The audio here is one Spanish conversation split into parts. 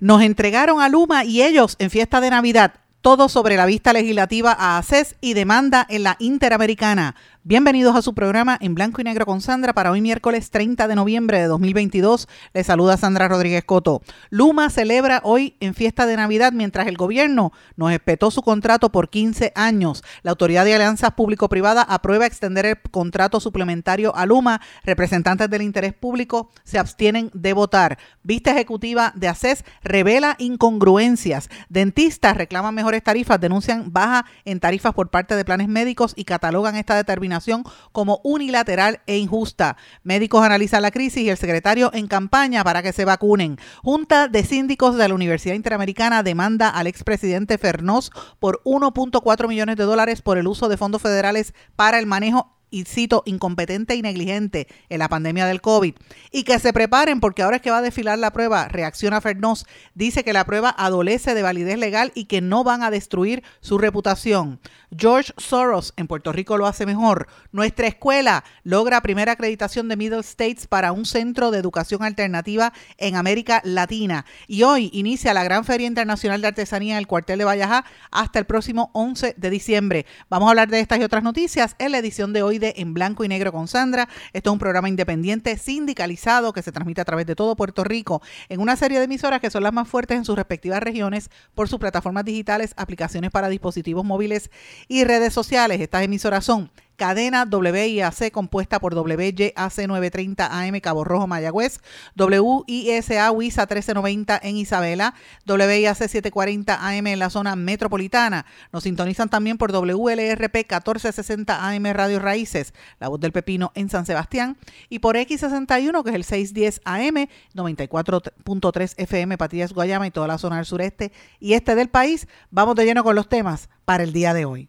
Nos entregaron a Luma y ellos en fiesta de Navidad todo sobre la vista legislativa a ACES y demanda en la Interamericana. Bienvenidos a su programa en blanco y negro con Sandra para hoy miércoles 30 de noviembre de 2022. Les saluda Sandra Rodríguez Coto. Luma celebra hoy en fiesta de Navidad mientras el gobierno nos espetó su contrato por 15 años. La Autoridad de Alianzas Público-Privada aprueba extender el contrato suplementario a Luma. Representantes del interés público se abstienen de votar. Vista ejecutiva de ACES revela incongruencias. Dentistas reclaman mejores tarifas, denuncian baja en tarifas por parte de planes médicos y catalogan esta determinación como unilateral e injusta. Médicos analizan la crisis y el secretario en campaña para que se vacunen. Junta de síndicos de la Universidad Interamericana demanda al expresidente Fernós por 1.4 millones de dólares por el uso de fondos federales para el manejo cito, incompetente y negligente en la pandemia del COVID. Y que se preparen porque ahora es que va a desfilar la prueba. Reacciona Fernós. Dice que la prueba adolece de validez legal y que no van a destruir su reputación. George Soros en Puerto Rico lo hace mejor. Nuestra escuela logra primera acreditación de Middle States para un centro de educación alternativa en América Latina. Y hoy inicia la Gran Feria Internacional de Artesanía en el cuartel de Vallajá hasta el próximo 11 de diciembre. Vamos a hablar de estas y otras noticias en la edición de hoy de En Blanco y Negro con Sandra. Esto es un programa independiente sindicalizado que se transmite a través de todo Puerto Rico en una serie de emisoras que son las más fuertes en sus respectivas regiones por sus plataformas digitales, aplicaciones para dispositivos móviles y redes sociales. Estas emisoras son cadena WIAC compuesta por WYAC 930 AM Cabo Rojo Mayagüez, WISA WISA 1390 en Isabela, WIAC 740 AM en la zona metropolitana. Nos sintonizan también por WLRP 1460 AM Radio Raíces, La Voz del Pepino en San Sebastián, y por X61 que es el 610 AM 94.3 FM Patillas Guayama y toda la zona del sureste y este del país. Vamos de lleno con los temas para el día de hoy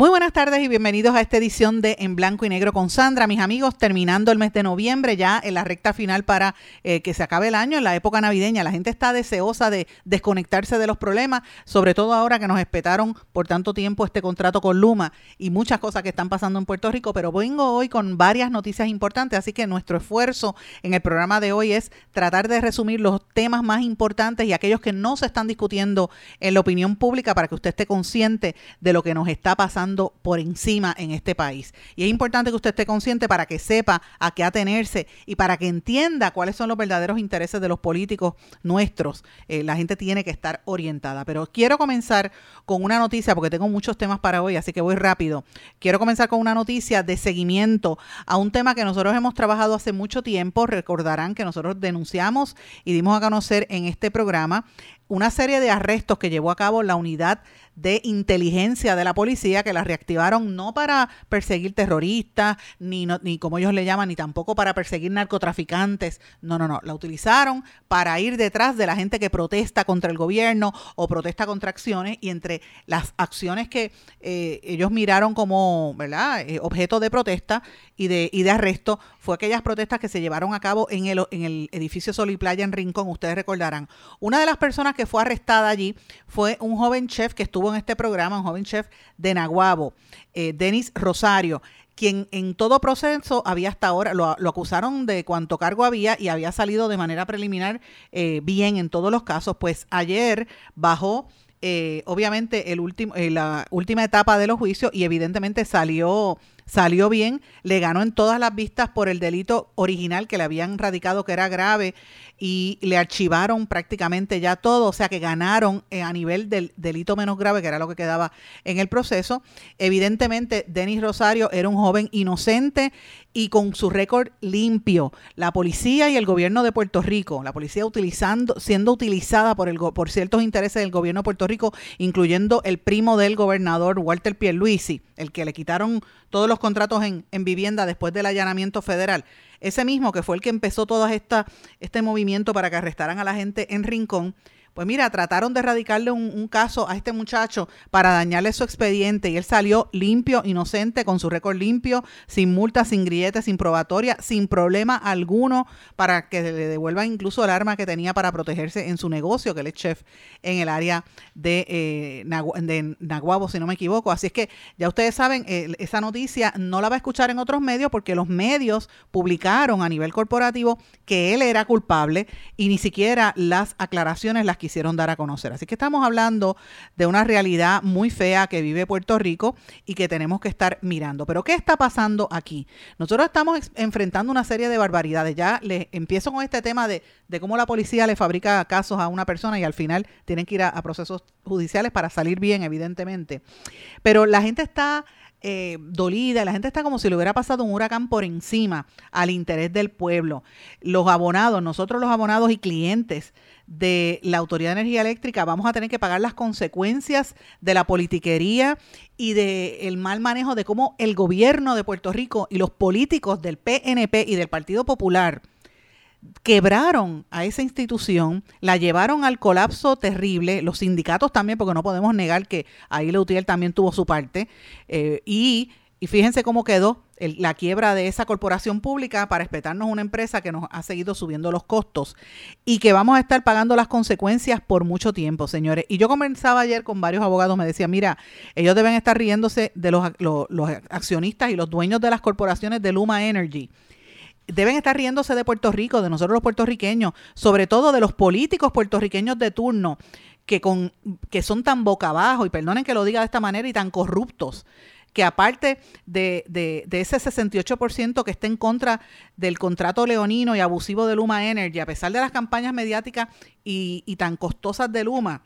Muy buenas tardes y bienvenidos a esta edición de En Blanco y Negro con Sandra. Mis amigos, terminando el mes de noviembre, ya en la recta final para eh, que se acabe el año, en la época navideña, la gente está deseosa de desconectarse de los problemas, sobre todo ahora que nos espetaron por tanto tiempo este contrato con Luma y muchas cosas que están pasando en Puerto Rico, pero vengo hoy con varias noticias importantes, así que nuestro esfuerzo en el programa de hoy es tratar de resumir los temas más importantes y aquellos que no se están discutiendo en la opinión pública para que usted esté consciente de lo que nos está pasando por encima en este país. Y es importante que usted esté consciente para que sepa a qué atenerse y para que entienda cuáles son los verdaderos intereses de los políticos nuestros. Eh, la gente tiene que estar orientada. Pero quiero comenzar con una noticia, porque tengo muchos temas para hoy, así que voy rápido. Quiero comenzar con una noticia de seguimiento a un tema que nosotros hemos trabajado hace mucho tiempo. Recordarán que nosotros denunciamos y dimos a conocer en este programa una serie de arrestos que llevó a cabo la unidad de inteligencia de la policía que la reactivaron no para perseguir terroristas, ni, ni como ellos le llaman, ni tampoco para perseguir narcotraficantes. No, no, no. La utilizaron para ir detrás de la gente que protesta contra el gobierno o protesta contra acciones y entre las acciones que eh, ellos miraron como ¿verdad? Eh, objeto de protesta y de, y de arresto fue aquellas protestas que se llevaron a cabo en el, en el edificio Sol y Playa en Rincón. Ustedes recordarán. Una de las personas que fue arrestada allí fue un joven chef que estuvo en este programa, un joven chef de Naguabo, eh, Denis Rosario quien en todo proceso había hasta ahora, lo, acusaron de cuánto cargo había y había salido de manera preliminar eh, bien en todos los casos, pues ayer bajó eh, obviamente el último, la última etapa de los juicios y evidentemente salió salió bien, le ganó en todas las vistas por el delito original que le habían radicado que era grave y le archivaron prácticamente ya todo, o sea que ganaron eh, a nivel del delito menos grave, que era lo que quedaba en el proceso. Evidentemente, Denis Rosario era un joven inocente y con su récord limpio. La policía y el gobierno de Puerto Rico, la policía utilizando, siendo utilizada por, el, por ciertos intereses del gobierno de Puerto Rico, incluyendo el primo del gobernador Walter Pierluisi, el que le quitaron todos los contratos en, en vivienda después del allanamiento federal. Ese mismo que fue el que empezó todo esta, este movimiento para que arrestaran a la gente en Rincón pues mira, trataron de erradicarle un, caso a este muchacho para dañarle su expediente y él salió limpio, inocente, con su récord limpio, sin multa, sin grilletes, sin probatoria, sin problema alguno para que le devuelvan incluso el arma que tenía para protegerse en su negocio, que él es chef en el área de, eh, de Naguabo, si no me equivoco. Así es que ya ustedes saben, esa noticia no la va a escuchar en otros medios porque los medios publicaron a nivel corporativo que él era culpable y ni siquiera las aclaraciones las quisieron dar a conocer. Así que estamos hablando de una realidad muy fea que vive Puerto Rico y que tenemos que estar mirando. Pero ¿qué está pasando aquí? Nosotros estamos enfrentando una serie de barbaridades. Ya les empiezo con este tema de, cómo la policía le fabrica casos a una persona y al final tienen que ir a procesos judiciales para salir bien, evidentemente. Pero la gente está eh, dolida, la gente está como si le hubiera pasado un huracán por encima al interés del pueblo. Los abonados, nosotros los abonados y clientes de la Autoridad de Energía Eléctrica vamos a tener que pagar las consecuencias de la politiquería y del mal manejo de cómo el gobierno de Puerto Rico y los políticos del PNP y del Partido Popular quebraron a esa institución, la llevaron al colapso terrible, los sindicatos también, porque no podemos negar que ahí Leutier también tuvo su parte, eh, y, y, fíjense cómo quedó la quiebra de esa corporación pública para respetarnos una empresa que nos ha seguido subiendo los costos y que vamos a estar pagando las consecuencias por mucho tiempo, señores. Y yo conversaba ayer con varios abogados, me decían, mira, ellos deben estar riéndose de los, los accionistas y los dueños de las corporaciones de Luma Energy deben estar riéndose de Puerto Rico, de nosotros los puertorriqueños, sobre todo de los políticos puertorriqueños de turno, que, con, que son tan boca abajo, y perdonen que lo diga de esta manera, y tan corruptos, que aparte de, de, de ese 68% que está en contra del contrato leonino y abusivo de Luma Energy, a pesar de las campañas mediáticas y, y tan costosas de Luma,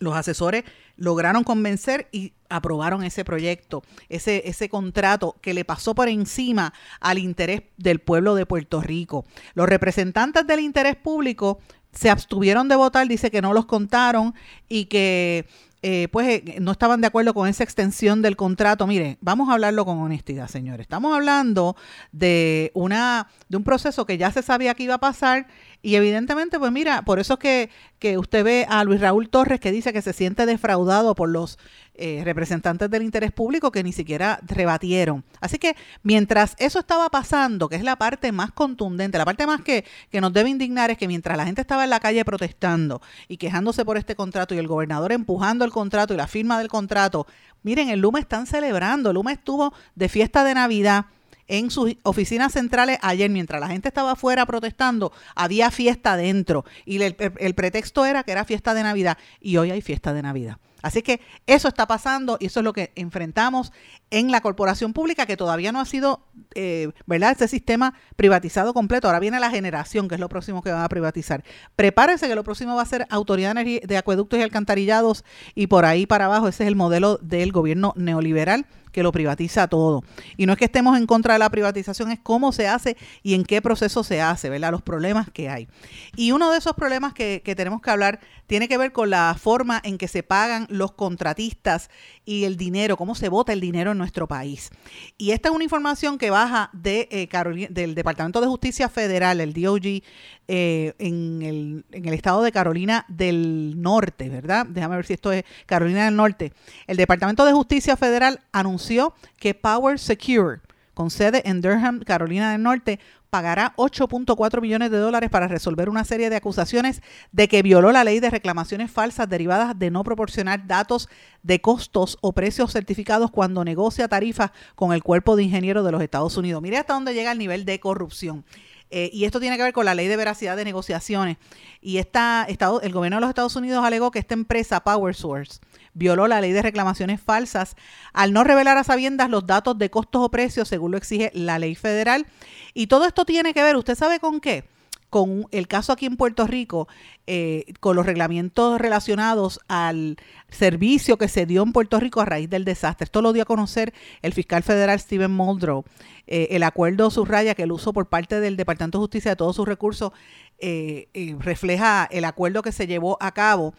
los asesores lograron convencer y aprobaron ese proyecto, ese, ese contrato que le pasó por encima al interés del pueblo de Puerto Rico. Los representantes del interés público se abstuvieron de votar, dice que no los contaron y que eh, pues eh, no estaban de acuerdo con esa extensión del contrato. Mire, vamos a hablarlo con honestidad, señores. Estamos hablando de una de un proceso que ya se sabía que iba a pasar y evidentemente, pues mira, por eso es que, que usted ve a Luis Raúl Torres que dice que se siente defraudado por los eh, representantes del interés público que ni siquiera rebatieron. Así que mientras eso estaba pasando, que es la parte más contundente, la parte más que, que nos debe indignar es que mientras la gente estaba en la calle protestando y quejándose por este contrato y el gobernador empujando el contrato y la firma del contrato, miren, el Luma están celebrando, el Luma estuvo de fiesta de Navidad en sus oficinas centrales ayer, mientras la gente estaba afuera protestando, había fiesta adentro. Y el, el, pretexto era que era fiesta de Navidad. Y hoy hay fiesta de Navidad. Así que eso está pasando y eso es lo que enfrentamos en la corporación pública, que todavía no ha sido, eh, ¿verdad? Ese sistema privatizado completo. Ahora viene la generación, que es lo próximo que van a privatizar. Prepárense que lo próximo va a ser Autoridad de Acueductos y Alcantarillados y por ahí para abajo. Ese es el modelo del gobierno neoliberal que lo privatiza todo. Y no es que estemos en contra de la privatización, es cómo se hace y en qué proceso se hace, ¿verdad? Los problemas que hay. Y uno de esos problemas que, que tenemos que hablar tiene que ver con la forma en que se pagan los contratistas y el dinero, cómo se vota el dinero en nuestro país. Y esta es una información que baja de, eh, del Departamento de Justicia Federal, el DOG, eh, en, el, en el estado de Carolina del Norte, ¿verdad? Déjame ver si esto es Carolina del Norte. El Departamento de Justicia Federal anunció que Power Secure, con sede en Durham, Carolina del Norte, pagará 8.4 millones de dólares para resolver una serie de acusaciones de que violó la ley de reclamaciones falsas derivadas de no proporcionar datos de costos o precios certificados cuando negocia tarifas con el cuerpo de ingenieros de los Estados Unidos. Mire hasta dónde llega el nivel de corrupción. Eh, y esto tiene que ver con la ley de veracidad de negociaciones. Y esta, Estado, el gobierno de los Estados Unidos alegó que esta empresa, Power Source, violó la ley de reclamaciones falsas al no revelar a sabiendas los datos de costos o precios según lo exige la ley federal. Y todo esto tiene que ver, ¿usted sabe con qué? con el caso aquí en Puerto Rico, eh, con los reglamentos relacionados al servicio que se dio en Puerto Rico a raíz del desastre. Esto lo dio a conocer el fiscal federal Steven Muldrow. Eh, el acuerdo subraya que el uso por parte del Departamento de Justicia de todos sus recursos eh, refleja el acuerdo que se llevó a cabo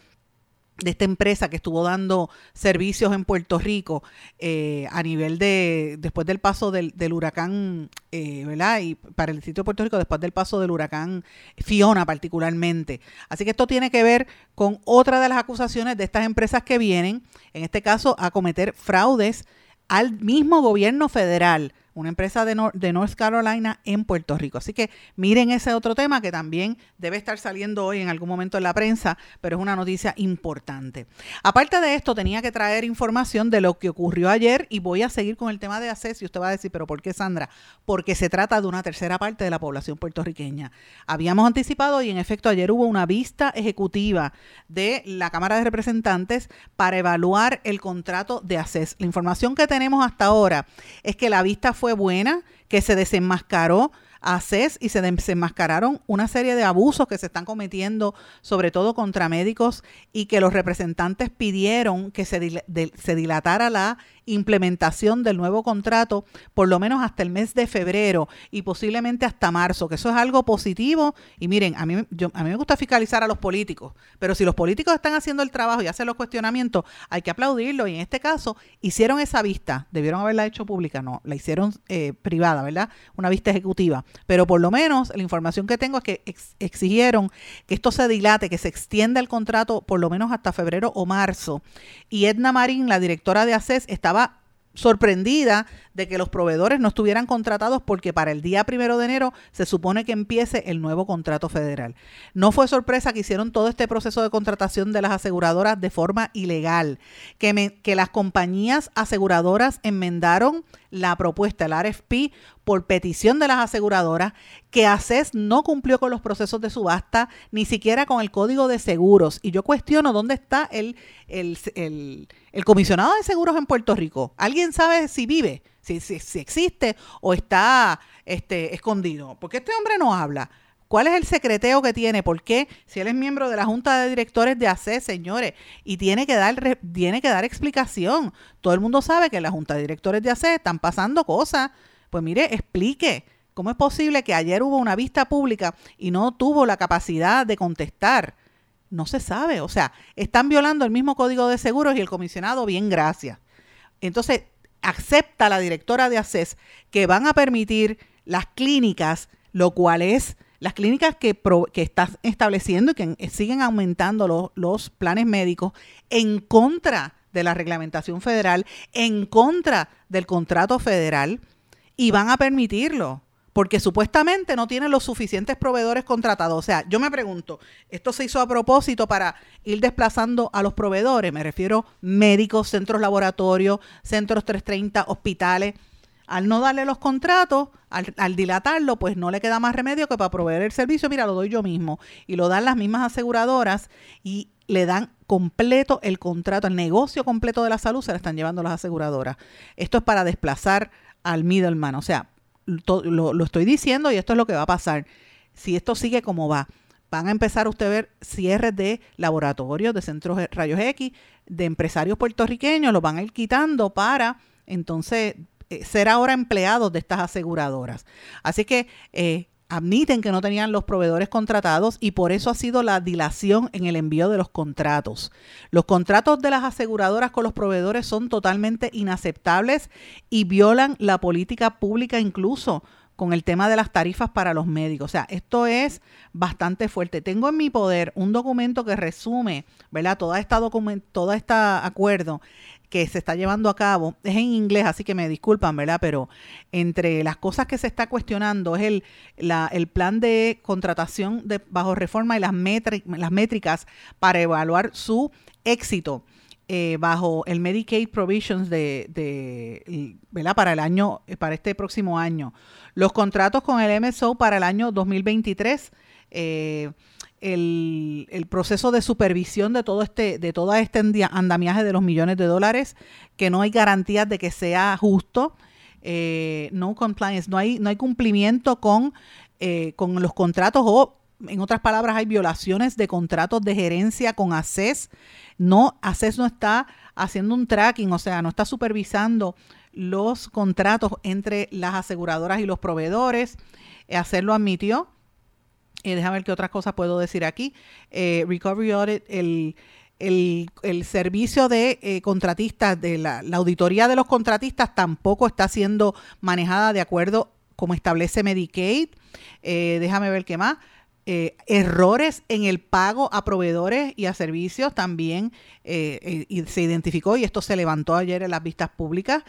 de esta empresa que estuvo dando servicios en Puerto Rico eh, a nivel de, después del paso del, huracán, eh, ¿verdad? Y para el sitio de Puerto Rico después del paso del huracán Fiona particularmente. Así que esto tiene que ver con otra de las acusaciones de estas empresas que vienen, en este caso, a cometer fraudes al mismo gobierno federal una empresa de, de, North Carolina en Puerto Rico. Así que miren ese otro tema que también debe estar saliendo hoy en algún momento en la prensa, pero es una noticia importante. Aparte de esto, tenía que traer información de lo que ocurrió ayer y voy a seguir con el tema de acceso. Y usted va a decir, pero ¿por qué Sandra? Porque se trata de una tercera parte de la población puertorriqueña. Habíamos anticipado y en efecto ayer hubo una vista ejecutiva de la Cámara de Representantes para evaluar el contrato de ACES. La información que tenemos hasta ahora es que la vista fue buena, que se desenmascaró a CES y se desenmascararon una serie de abusos que se están cometiendo, sobre todo contra médicos, y que los representantes pidieron que se, se dilatara la implementación del nuevo contrato por lo menos hasta el mes de febrero y posiblemente hasta marzo, que eso es algo positivo. Y miren, a mí, yo, a mí me gusta fiscalizar a los políticos, pero si los políticos están haciendo el trabajo y hacen los cuestionamientos, hay que aplaudirlo. Y en este caso, hicieron esa vista, debieron haberla hecho pública, no, la hicieron eh, privada, ¿verdad? Una vista ejecutiva. Pero por lo menos la información que tengo es que exigieron que esto se dilate, que se extienda el contrato por lo menos hasta febrero o marzo. Y Edna Marín, la directora de ACES, estaba sorprendida de que los proveedores no estuvieran contratados porque para el día primero de enero se supone que empiece el nuevo contrato federal. No fue sorpresa que hicieron todo este proceso de contratación de las aseguradoras de forma ilegal, que, que las compañías aseguradoras enmendaron la propuesta, el RFP, por petición de las aseguradoras, que ACES no cumplió con los procesos de subasta, ni siquiera con el código de seguros. Y yo cuestiono dónde está el, el, el, comisionado de seguros en Puerto Rico. ¿Alguien sabe si vive, si, si, existe o está este, escondido? Porque este hombre no habla. ¿Cuál es el secreteo que tiene? ¿Por qué? Si él es miembro de la Junta de Directores de ACE, señores, y tiene que dar, tiene que dar explicación. Todo el mundo sabe que en la Junta de Directores de ACE están pasando cosas. Pues mire, explique. ¿Cómo es posible que ayer hubo una vista pública y no tuvo la capacidad de contestar? No se sabe. O sea, están violando el mismo código de seguros y el comisionado, bien, gracias. Entonces, acepta la directora de ACES que van a permitir las clínicas, lo cual es las clínicas que, están estableciendo y que siguen aumentando los planes médicos en contra de la reglamentación federal, en contra del contrato federal, y van a permitirlo porque supuestamente no tienen los suficientes proveedores contratados. O sea, yo me pregunto, ¿esto se hizo a propósito para ir desplazando a los proveedores? Me refiero médicos, centros laboratorios, centros 330, hospitales al no darle los contratos, al, dilatarlo, pues no le queda más remedio que para proveer el servicio, mira, lo doy yo mismo. Y lo dan las mismas aseguradoras y le dan completo el contrato, el negocio completo de la salud se lo están llevando las aseguradoras. Esto es para desplazar al middleman. O sea, lo, lo estoy diciendo y esto es lo que va a pasar. Si esto sigue como va, van a empezar usted a ver cierres de laboratorios, de centros de rayos X, de empresarios puertorriqueños, los van a ir quitando para entonces eh, ser ahora empleados de estas aseguradoras. Así que eh, admiten que no tenían los proveedores contratados y por eso ha sido la dilación en el envío de los contratos. Los contratos de las aseguradoras con los proveedores son totalmente inaceptables y violan la política pública incluso con el tema de las tarifas para los médicos. O sea, esto es bastante fuerte. Tengo en mi poder un documento que resume, ¿verdad? Toda esta documento, todo este acuerdo que se está llevando a cabo es en inglés, así que me disculpan, ¿verdad? Pero entre las cosas que se está cuestionando es el, la, el plan de contratación de, bajo reforma y las, las métricas para evaluar su éxito. eh, bajo el Medicaid Provisions de, de ¿verdad? para el año, para este próximo año. Los contratos con el MSO para el año 2023. Eh, el, el, proceso de supervisión de todo este, de todo este andamiaje de los millones de dólares, que no hay garantías de que sea justo, eh, no compliance, no hay, no hay cumplimiento con, eh, con los contratos o en otras palabras, hay violaciones de contratos de gerencia con ACES. No, ACES no está haciendo un tracking, o sea, no está supervisando los contratos entre las aseguradoras y los proveedores. ACES lo admitió. Eh, déjame ver qué otras cosas puedo decir aquí. Eh, Recovery Audit, el, el, servicio de eh, contratistas, de la, auditoría de los contratistas tampoco está siendo manejada de acuerdo como establece Medicaid. déjame ver qué más. errores en el pago a proveedores y a servicios también se identificó y esto se levantó ayer en las vistas públicas.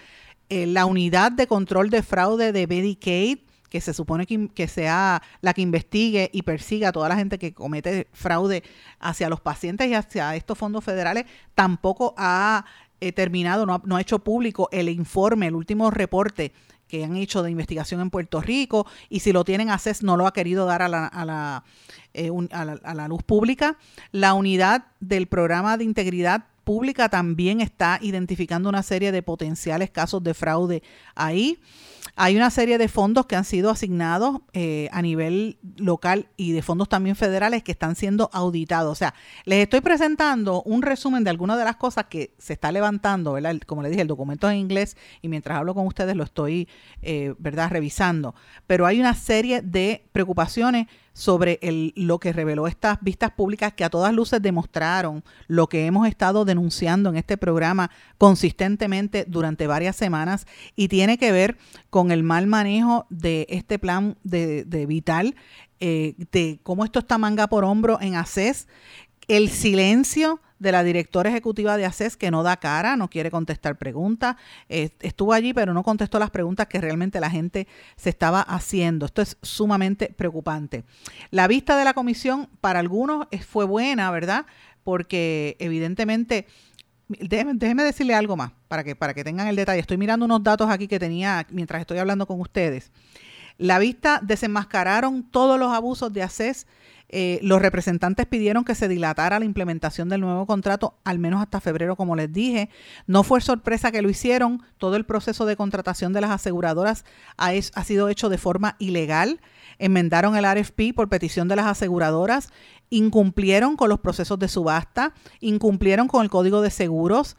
la unidad de control de fraude de Medicaid que se supone que, sea la que investigue y persiga a toda la gente que comete fraude hacia los pacientes y hacia estos fondos federales, tampoco ha eh, terminado, no ha, hecho público el informe, el último reporte que han hecho de investigación en Puerto Rico y si lo tienen ACES no lo ha querido dar a la, a la, eh, a la, a la luz pública. La unidad del programa de integridad pública también está identificando una serie de potenciales casos de fraude ahí. Hay una serie de fondos que han sido asignados eh, a nivel local y de fondos también federales que están siendo auditados. O sea, les estoy presentando un resumen de algunas de las cosas que se está levantando, ¿verdad? Como les dije, el documento es en inglés y mientras hablo con ustedes lo estoy, eh, ¿verdad?, revisando. Pero hay una serie de preocupaciones sobre el, lo que reveló estas vistas públicas que a todas luces demostraron lo que hemos estado denunciando en este programa consistentemente durante varias semanas y tiene que ver con el mal manejo de este plan de, de Vital, eh, de cómo esto está manga por hombro en ACES, el silencio de la directora ejecutiva de ACES que no da cara, no quiere contestar preguntas. estuvo allí, pero no contestó las preguntas que realmente la gente se estaba haciendo. Esto es sumamente preocupante. La vista de la comisión para algunos fue buena, ¿verdad? Porque evidentemente... Déjeme, decirle algo más para que, para que tengan el detalle. Estoy mirando unos datos aquí que tenía mientras estoy hablando con ustedes. La vista desenmascararon todos los abusos de ACES eh, los representantes pidieron que se dilatara la implementación del nuevo contrato al menos hasta febrero, como les dije. No fue sorpresa que lo hicieron. Todo el proceso de contratación de las aseguradoras ha, ha sido hecho de forma ilegal. Enmendaron el RFP por petición de las aseguradoras, incumplieron con los procesos de subasta, incumplieron con el código de seguros,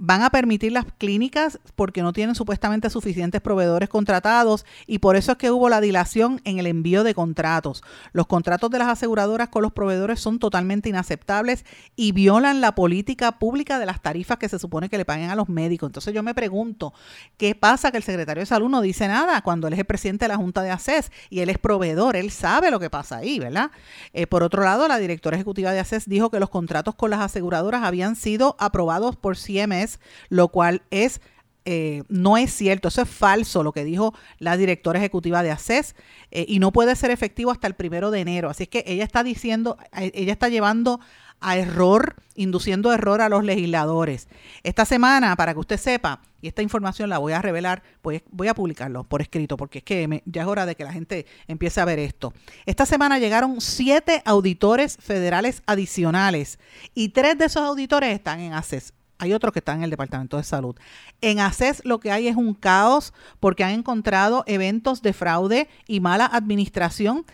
van a permitir las clínicas porque no tienen supuestamente suficientes proveedores contratados y por eso es que hubo la dilación en el envío de contratos. Los contratos de las aseguradoras con los proveedores son totalmente inaceptables y violan la política pública de las tarifas que se supone que le paguen a los médicos. Entonces yo me pregunto, ¿qué pasa que el secretario de salud no dice nada cuando él es el presidente de la Junta de ACES y él es proveedor? Él sabe lo que pasa ahí, ¿verdad? Eh, por otro lado, la directora ejecutiva de ACES dijo que los contratos con las aseguradoras habían sido aprobados por CMS lo cual es eh, no es cierto, eso es falso lo que dijo la directora ejecutiva de ACES eh, y no puede ser efectivo hasta el primero de enero. Así es que ella está diciendo, eh, ella está llevando a error, induciendo error a los legisladores. Esta semana, para que usted sepa, y esta información la voy a revelar, voy a publicarlo por escrito, porque es que ya es hora de que la gente empiece a ver esto. Esta semana llegaron siete auditores federales adicionales y tres de esos auditores están en ACES hay otros que están en el Departamento de Salud. En ACES lo que hay es un caos porque han encontrado eventos de fraude y mala administración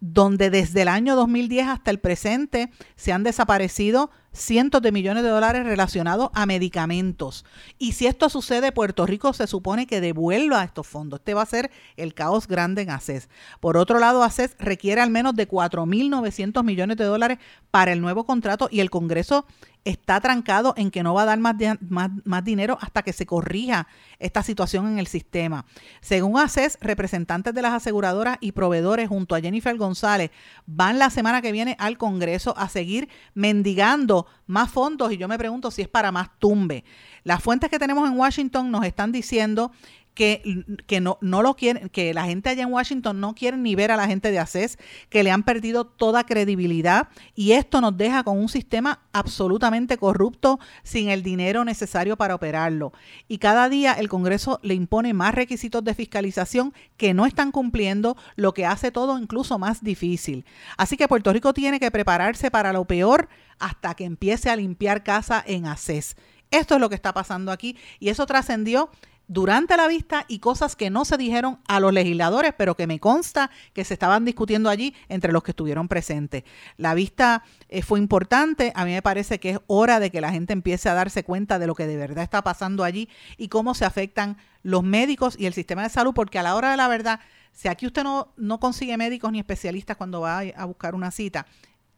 donde desde el año 2010 hasta el presente se han desaparecido cientos de millones de dólares relacionados a medicamentos. Y si esto sucede, Puerto Rico se supone que devuelva estos fondos. Este va a ser el caos grande en ACES. Por otro lado, ACES requiere al menos de 4.900 millones de dólares para el nuevo contrato y el Congreso está trancado en que no va a dar más, más, más, dinero hasta que se corrija esta situación en el sistema. Según ACES, representantes de las aseguradoras y proveedores junto a Jennifer González van la semana que viene al Congreso a seguir mendigando más fondos y yo me pregunto si es para más tumbe. Las fuentes que tenemos en Washington nos están diciendo que, que no, no lo quieren, que la gente allá en Washington no quiere ni ver a la gente de ACES, que le han perdido toda credibilidad y esto nos deja con un sistema absolutamente corrupto sin el dinero necesario para operarlo. Y cada día el Congreso le impone más requisitos de fiscalización que no están cumpliendo, lo que hace todo incluso más difícil. Así que Puerto Rico tiene que prepararse para lo peor hasta que empiece a limpiar casa en ACES. Esto es lo que está pasando aquí y eso trascendió durante la vista y cosas que no se dijeron a los legisladores, pero que me consta que se estaban discutiendo allí entre los que estuvieron presentes. La vista eh, fue importante, a mí me parece que es hora de que la gente empiece a darse cuenta de lo que de verdad está pasando allí y cómo se afectan los médicos y el sistema de salud, porque a la hora de la verdad, si aquí usted no, no consigue médicos ni especialistas cuando va a buscar una cita,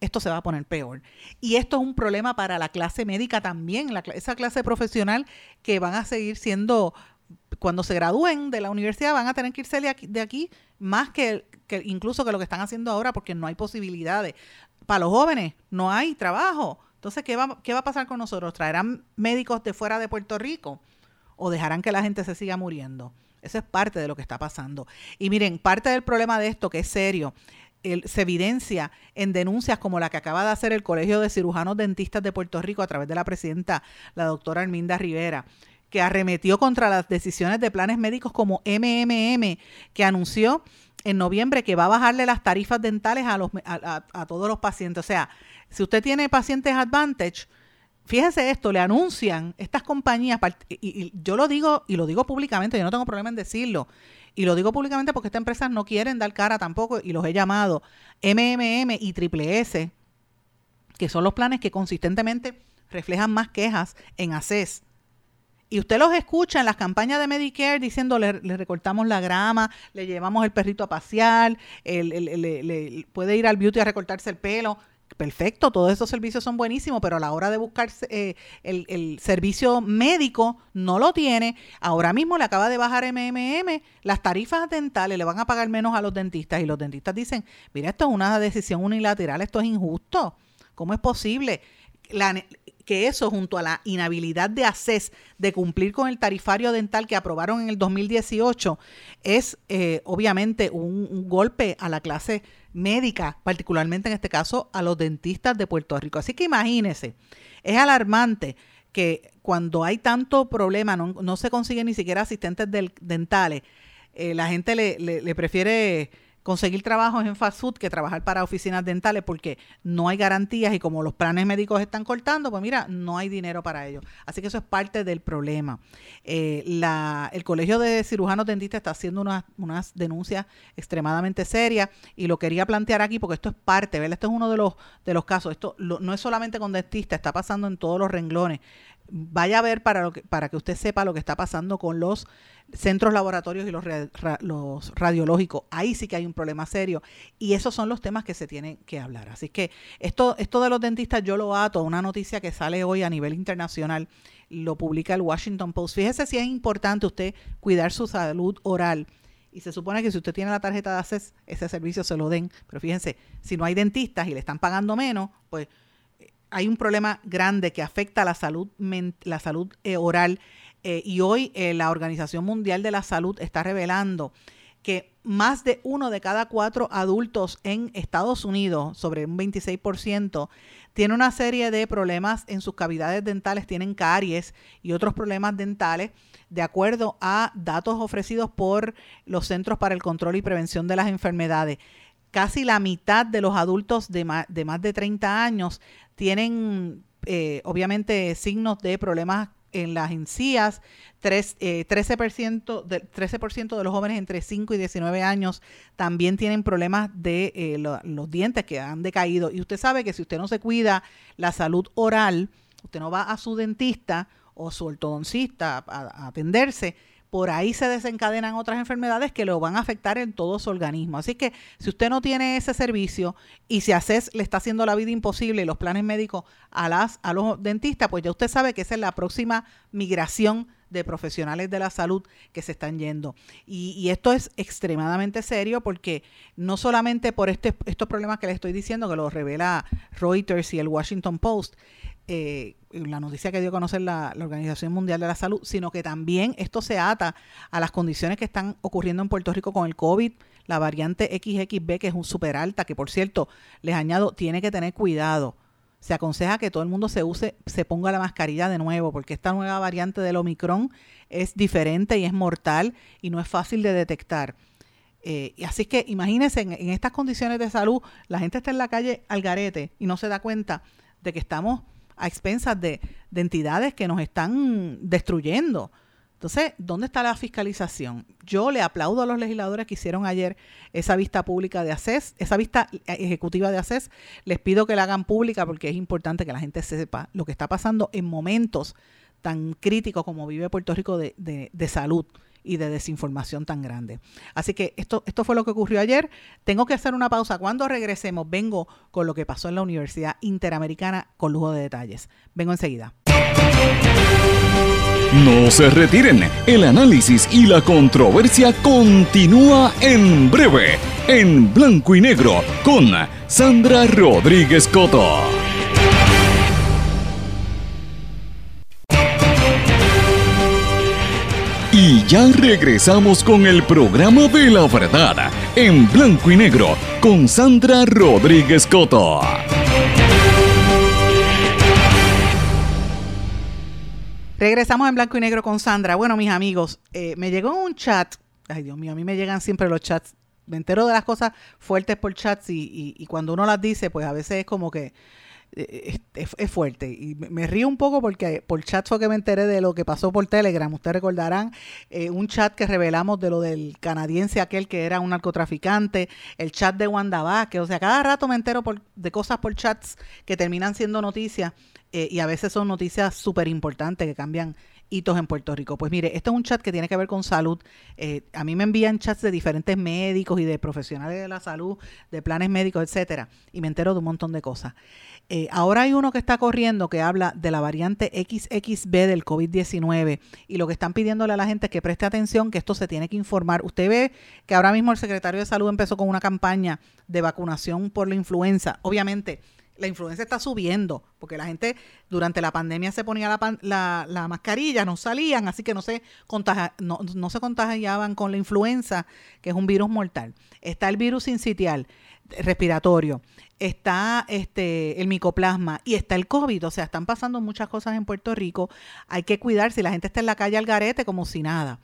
esto se va a poner peor. Y esto es un problema para la clase médica también, esa clase profesional que van a seguir siendo cuando se gradúen de la universidad van a tener que irse de aquí, más que, incluso que lo que están haciendo ahora porque no hay posibilidades. Para los jóvenes no hay trabajo. Entonces, ¿qué va, ¿qué va a pasar con nosotros? ¿Traerán médicos de fuera de Puerto Rico o dejarán que la gente se siga muriendo? Eso es parte de lo que está pasando. Y miren, parte del problema de esto, que es serio, se evidencia en denuncias como la que acaba de hacer el Colegio de Cirujanos Dentistas de Puerto Rico a través de la presidenta, la doctora Arminda Rivera, que arremetió contra las decisiones de planes médicos como MMM, que anunció en noviembre que va a bajarle las tarifas dentales a, los, a, todos los pacientes. O sea, si usted tiene pacientes Advantage, fíjese esto, le anuncian estas compañías, y, yo lo digo y lo digo públicamente, yo no tengo problema en decirlo, y lo digo públicamente porque estas empresas no quieren dar cara tampoco, y los he llamado MMM y Triple S, que son los planes que consistentemente reflejan más quejas en ACES y usted los escucha en las campañas de Medicare diciendo le, recortamos la grama, le llevamos el perrito a pasear, le, puede ir al beauty a recortarse el pelo. Perfecto, todos esos servicios son buenísimos, pero a la hora de buscar eh, el, servicio médico no lo tiene. Ahora mismo le acaba de bajar MMM, las tarifas dentales le van a pagar menos a los dentistas y los dentistas dicen, mira, esto es una decisión unilateral, esto es injusto. ¿Cómo es posible? La, que eso junto a la inhabilidad de ACES de cumplir con el tarifario dental que aprobaron en el 2018 es eh, obviamente un, golpe a la clase médica, particularmente en este caso a los dentistas de Puerto Rico. Así que imagínense, es alarmante que cuando hay tanto problema, no, se consiguen ni siquiera asistentes dentales, eh, la gente le prefiere conseguir trabajos en fast food que trabajar para oficinas dentales porque no hay garantías y como los planes médicos están cortando, pues mira, no hay dinero para ellos. Así que eso es parte del problema. Eh, la, el Colegio de Cirujanos Dentistas está haciendo unas, unas denuncias extremadamente serias y lo quería plantear aquí porque esto es parte, ¿verdad? Esto es uno de los, de los casos. Esto no es solamente con dentistas, está pasando en todos los renglones vaya a ver para, que, para que usted sepa lo que está pasando con los centros laboratorios y los, los radiológicos. Ahí sí que hay un problema serio y esos son los temas que se tienen que hablar. Así que esto, esto de los dentistas yo lo ato a una noticia que sale hoy a nivel internacional, lo publica el Washington Post. Fíjese si es importante usted cuidar su salud oral. Y se supone que si usted tiene la tarjeta de ACES, ese servicio se lo den. Pero fíjense, si no hay dentistas y le están pagando menos, pues hay un problema grande que afecta a la salud, la salud eh, oral eh, y hoy eh, la Organización Mundial de la Salud está revelando que más de uno de cada cuatro adultos en Estados Unidos, sobre un 26%, tiene una serie de problemas en sus cavidades dentales, tienen caries y otros problemas dentales, de acuerdo a datos ofrecidos por los Centros para el Control y Prevención de las Enfermedades casi la mitad de los adultos de más de, más de 30 años tienen eh, obviamente signos de problemas en las encías, 13%, de, 13 de los jóvenes entre 5 y 19 años también tienen problemas de eh, los dientes que han decaído. Y usted sabe que si usted no se cuida la salud oral, usted no va a su dentista o su ortodoncista a atenderse, por ahí se desencadenan otras enfermedades que lo van a afectar en todo su organismo. Así que si usted no tiene ese servicio y si ACES le está haciendo la vida imposible los planes médicos a, las, a los dentistas, pues ya usted sabe que esa es la próxima migración de profesionales de la salud que se están yendo. Y, esto es extremadamente serio porque no solamente por este, estos problemas que le estoy diciendo, que lo revela Reuters y el Washington Post, eh, la noticia que dio a conocer la, Organización Mundial de la Salud, sino que también esto se ata a las condiciones que están ocurriendo en Puerto Rico con el COVID, la variante XXB, que es un super alta, que por cierto, les añado, tiene que tener cuidado. Se aconseja que todo el mundo se use, se ponga la mascarilla de nuevo, porque esta nueva variante del Omicron es diferente y es mortal y no es fácil de detectar. Eh, y así que imagínense, en, en, estas condiciones de salud, la gente está en la calle al garete y no se da cuenta de que estamos a expensas de, entidades que nos están destruyendo. Entonces, ¿dónde está la fiscalización? Yo le aplaudo a los legisladores que hicieron ayer esa vista pública de ACES, esa vista ejecutiva de ACES. Les pido que la hagan pública porque es importante que la gente sepa lo que está pasando en momentos tan críticos como vive Puerto Rico de, de salud y de desinformación tan grande. Así que esto, esto fue lo que ocurrió ayer. Tengo que hacer una pausa. Cuando regresemos, vengo con lo que pasó en la Universidad Interamericana con lujo de detalles. Vengo enseguida. No se retiren, el análisis y la controversia continúa en breve, en blanco y negro, con Sandra Rodríguez Coto. Y ya regresamos con el programa de la verdad, en blanco y negro, con Sandra Rodríguez Coto. Regresamos en blanco y negro con Sandra. Bueno, mis amigos, eh, me llegó un chat. Ay, Dios mío, a mí me llegan siempre los chats. Me entero de las cosas fuertes por chats y cuando uno las dice, pues a veces es como que eh, es, fuerte. Y me río un poco porque por chat fue que me enteré de lo que pasó por Telegram. Ustedes recordarán eh, un chat que revelamos de lo del canadiense aquel que era un narcotraficante, el chat de Wanda Vázquez. O sea, cada rato me entero por, de cosas por chats que terminan siendo noticias eh, y a veces son noticias súper importantes que cambian hitos en Puerto Rico. Pues mire, este es un chat que tiene que ver con salud. a mí me envían chats de diferentes médicos y de profesionales de la salud, de planes médicos, etcétera, y me entero de un montón de cosas. Eh, ahora hay uno que está corriendo que habla de la variante XXB del COVID-19 y lo que están pidiéndole a la gente es que preste atención, que esto se tiene que informar. Usted ve que ahora mismo el secretario de Salud empezó con una campaña de vacunación por la influenza. Obviamente, la influenza está subiendo, porque la gente durante la pandemia se ponía la, la, mascarilla, no salían, así que no se, no, no se contagiaban con la influenza, que es un virus mortal. Está el virus incitial respiratorio está este el micoplasma y está el COVID, o sea, están pasando muchas cosas en Puerto Rico, hay que cuidar si la gente está en la calle al garete como si nada.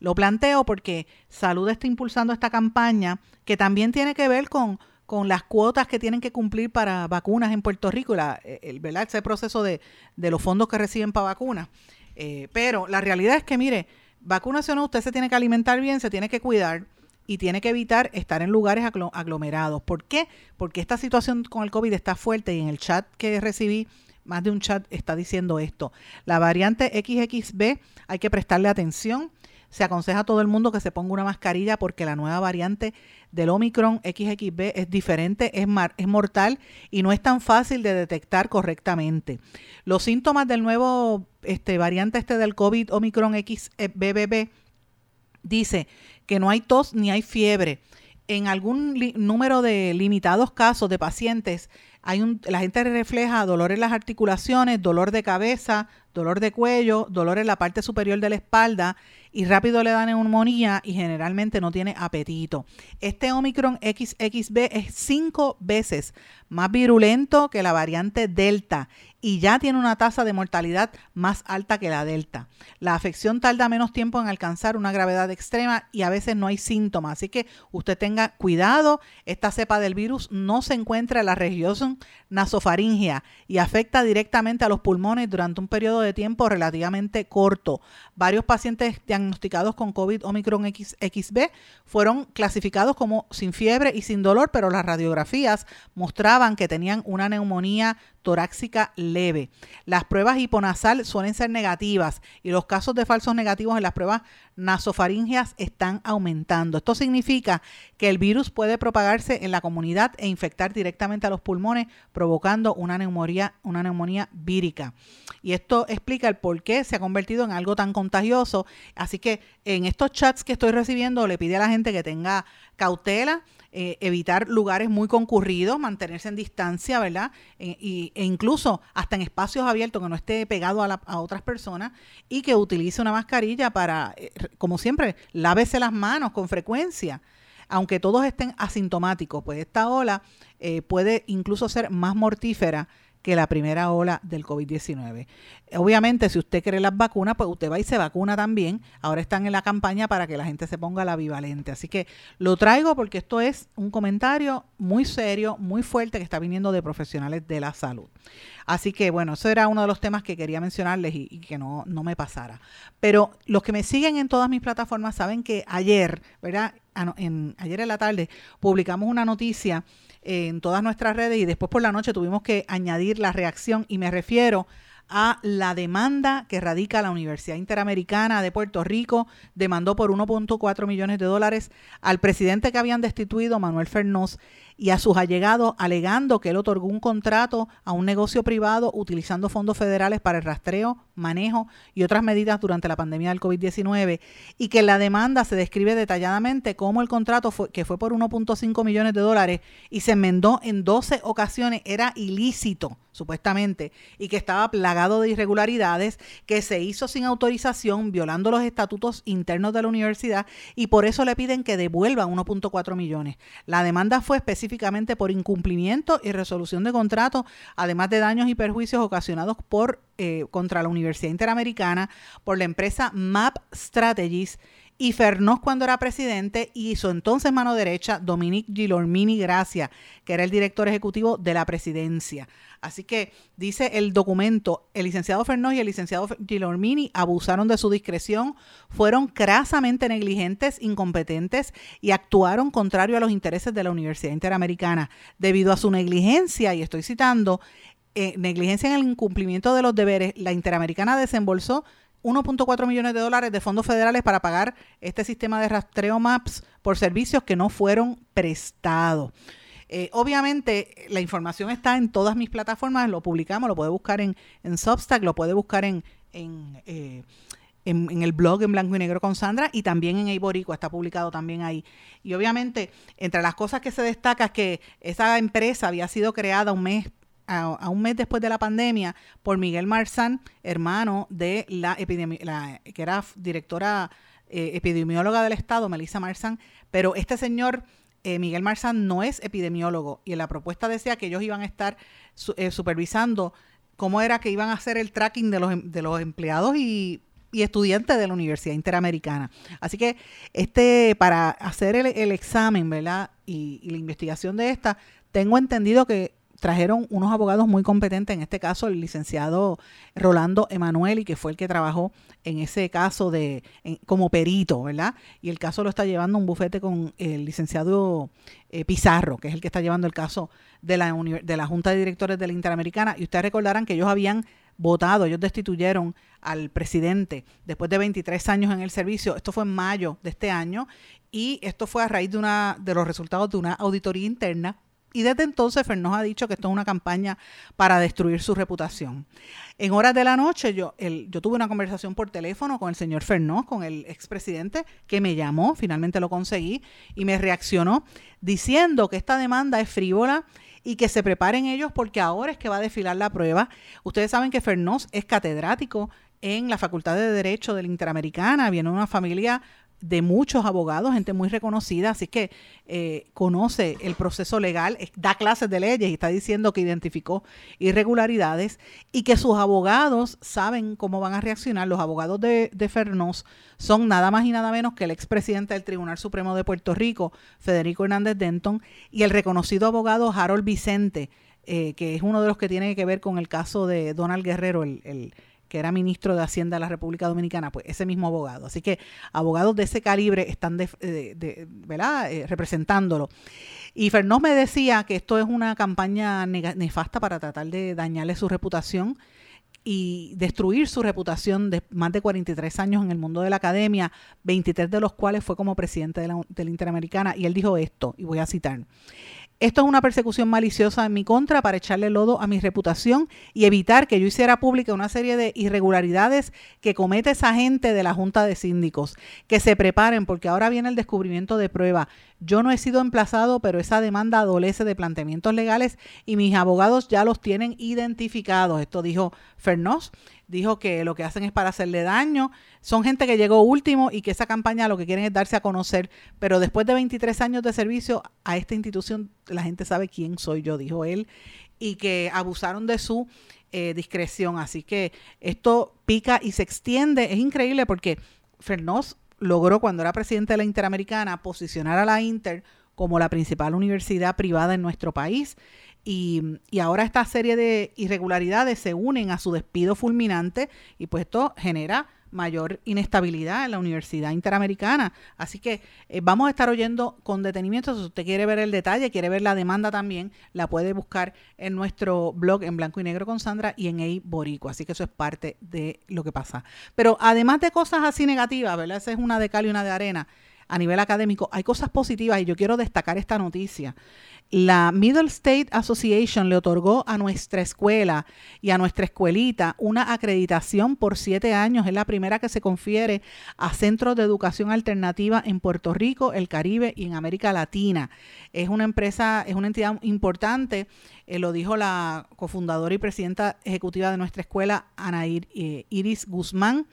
Lo planteo porque Salud está impulsando esta campaña que también tiene que ver con, con las cuotas que tienen que cumplir para vacunas en Puerto Rico, la, el, ¿verdad? ese proceso de, de, los fondos que reciben para vacunas. Eh, pero la realidad es que, mire, vacunación usted se tiene que alimentar bien, se tiene que cuidar y tiene que evitar estar en lugares aglomerados. ¿Por qué? Porque esta situación con el COVID está fuerte y en el chat que recibí, más de un chat está diciendo esto. La variante XXB hay que prestarle atención. Se aconseja a todo el mundo que se ponga una mascarilla porque la nueva variante del Omicron XXB es diferente, es, es mortal y no es tan fácil de detectar correctamente. Los síntomas del nuevo este, variante este del COVID Omicron XBB dice que no hay tos ni hay fiebre. En algún número de limitados casos de pacientes, hay la gente refleja dolor en las articulaciones, dolor de cabeza, dolor de cuello, dolor en la parte superior de la espalda y rápido le dan neumonía y generalmente no tiene apetito. Este Omicron XXB es cinco veces más virulento que la variante Delta y ya tiene una tasa de mortalidad más alta que la Delta. La afección tarda menos tiempo en alcanzar una gravedad extrema y a veces no hay síntomas, así que usted tenga cuidado. Esta cepa del virus no se encuentra en la región nasofaringea y afecta directamente a los pulmones durante un periodo de tiempo relativamente corto. Varios pacientes diagnosticados con COVID Omicron XB fueron clasificados como sin fiebre y sin dolor, pero las radiografías mostraban que tenían una neumonía torácica leve. Las pruebas hiponasal suelen ser negativas y los casos de falsos negativos en las pruebas nasofaringeas están aumentando. Esto significa que el virus puede propagarse en la comunidad e infectar directamente a los pulmones, provocando una neumonía, una neumonía vírica. Y esto explica el por qué se ha convertido en algo tan contagioso. Así que en estos chats que estoy recibiendo le pide a la gente que tenga cautela eh, evitar lugares muy concurridos, mantenerse en distancia, ¿verdad? E, e incluso hasta en espacios abiertos que no esté pegado a, a, otras personas y que utilice una mascarilla para, eh, como siempre, lávese las manos con frecuencia. Aunque todos estén asintomáticos, pues esta ola eh, puede incluso ser más mortífera que la primera ola del COVID-19. Obviamente, si usted quiere las vacunas, pues usted va y se vacuna también. Ahora están en la campaña para que la gente se ponga la bivalente. Así que lo traigo porque esto es un comentario muy serio, muy fuerte que está viniendo de profesionales de la salud. Así que bueno, eso era uno de los temas que quería mencionarles y, que no, no me pasara. Pero los que me siguen en todas mis plataformas saben que ayer, ¿verdad? Ah, en, ayer en la tarde publicamos una noticia en todas nuestras redes y después por la noche tuvimos que añadir la reacción. Y me refiero a la demanda que radica la Universidad Interamericana de Puerto Rico, demandó por 1.4 millones de dólares al presidente que habían destituido, Manuel Fernós, y a sus allegados alegando que él otorgó un contrato a un negocio privado utilizando fondos federales para el rastreo, manejo y otras medidas durante la pandemia del COVID-19 y que la demanda se describe detalladamente cómo el contrato fue, que fue por 1.5 millones de dólares y se enmendó en 12 ocasiones era ilícito supuestamente, y que estaba plagado de irregularidades, que se hizo sin autorización, violando los estatutos internos de la universidad, y por eso le piden que devuelva 1.4 millones. La demanda fue específicamente por incumplimiento y resolución de contrato, además de daños y perjuicios ocasionados por eh, contra la Universidad Interamericana por la empresa Map Strategies y Fernós cuando era presidente y su entonces mano derecha, Dominique Gilormini Gracia, que era el director ejecutivo de la presidencia. Así que dice el documento, el licenciado Fernós y el licenciado Gilormini abusaron de su discreción, fueron crasamente negligentes, incompetentes y actuaron contrario a los intereses de la Universidad Interamericana. Debido a su negligencia, y estoy citando, eh, negligencia en el incumplimiento de los deberes, la Interamericana desembolsó 1.4 millones de dólares de fondos federales para pagar este sistema de rastreo MAPS por servicios que no fueron prestados. Eh, obviamente, la información está en todas mis plataformas, lo publicamos, lo puede buscar en, en Substack, lo puede buscar en, eh, en, en, el blog en blanco y negro con Sandra y también en Eiborico, está publicado también ahí. Y obviamente, entre las cosas que se destaca es que esa empresa había sido creada un mes a, un mes después de la pandemia por Miguel Marzán, hermano de la, que era directora eh, epidemióloga del Estado, Melissa Marzán, pero este señor... Eh, Miguel Marzán no es epidemiólogo y en la propuesta decía que ellos iban a estar eh, supervisando cómo era que iban a hacer el tracking de los, em, de los empleados y, estudiantes de la Universidad Interamericana. Así que este para hacer el, examen, ¿verdad? y, la investigación de esta, tengo entendido que trajeron unos abogados muy competentes, en este caso el licenciado Rolando Emanuel, y que fue el que trabajó en ese caso de como perito, ¿verdad? Y el caso lo está llevando un bufete con el licenciado eh, Pizarro, que es el que está llevando el caso de la, de la Junta de Directores de la Interamericana. Y ustedes recordarán que ellos habían votado, ellos destituyeron al presidente después de 23 años en el servicio. Esto fue en mayo de este año y esto fue a raíz de una de los resultados de una auditoría interna y desde entonces Fernós ha dicho que esto es una campaña para destruir su reputación. En horas de la noche yo, yo tuve una conversación por teléfono con el señor Fernós, con el expresidente, que me llamó, finalmente lo conseguí, y me reaccionó diciendo que esta demanda es frívola y que se preparen ellos porque ahora es que va a desfilar la prueba. Ustedes saben que Fernós es catedrático en la Facultad de Derecho de la Interamericana, viene una familia de muchos abogados, gente muy reconocida, así que eh, conoce el proceso legal, da clases de leyes y está diciendo que identificó irregularidades y que sus abogados saben cómo van a reaccionar. Los abogados de, de Fernós son nada más y nada menos que el expresidente del Tribunal Supremo de Puerto Rico, Federico Hernández Denton, y el reconocido abogado Harold Vicente, eh, que es uno de los que tiene que ver con el caso de Donald Guerrero, el que era ministro de Hacienda de la República Dominicana, pues ese mismo abogado. Así que abogados de ese calibre están de, ¿verdad? Eh, representándolo. Y Fernós me decía que esto es una campaña nefasta para tratar de dañarle su reputación y destruir su reputación de más de 43 años en el mundo de la academia, 23 de los cuales fue como presidente de la, de la Interamericana. Y él dijo esto, y voy a citar. Esto es una persecución maliciosa en mi contra para echarle lodo a mi reputación y evitar que yo hiciera pública una serie de irregularidades que comete esa gente de la Junta de Síndicos. Que se preparen porque ahora viene el descubrimiento de prueba. Yo no he sido emplazado, pero esa demanda adolece de planteamientos legales y mis abogados ya los tienen identificados. Esto dijo Fernós dijo que lo que hacen es para hacerle daño. Son gente que llegó último y que esa campaña lo que quieren es darse a conocer. Pero después de 23 años de servicio a esta institución, la gente sabe quién soy yo, dijo él, y que abusaron de su eh, discreción. Así que esto pica y se extiende. Es increíble porque Fernós logró, cuando era presidente de la Interamericana, posicionar a la Inter como la principal universidad privada en nuestro país y, ahora esta serie de irregularidades se unen a su despido fulminante y pues esto genera mayor inestabilidad en la Universidad Interamericana. Así que eh, vamos a estar oyendo con detenimiento. Si usted quiere ver el detalle, quiere ver la demanda también, la puede buscar en nuestro blog en blanco y negro con Sandra y en EI Borico. Así que eso es parte de lo que pasa. Pero además de cosas así negativas, ¿verdad? Esa es una de cal y una de arena. A nivel académico, hay cosas positivas y yo quiero destacar esta noticia la Middle State Association le otorgó a nuestra escuela y a nuestra escuelita una acreditación por siete años. Es la primera que se confiere a centros de educación alternativa en Puerto Rico, el Caribe y en América Latina. Es una empresa, es una entidad importante, eh, lo dijo la cofundadora y presidenta ejecutiva de nuestra escuela, Ana eh, Iris Guzmán.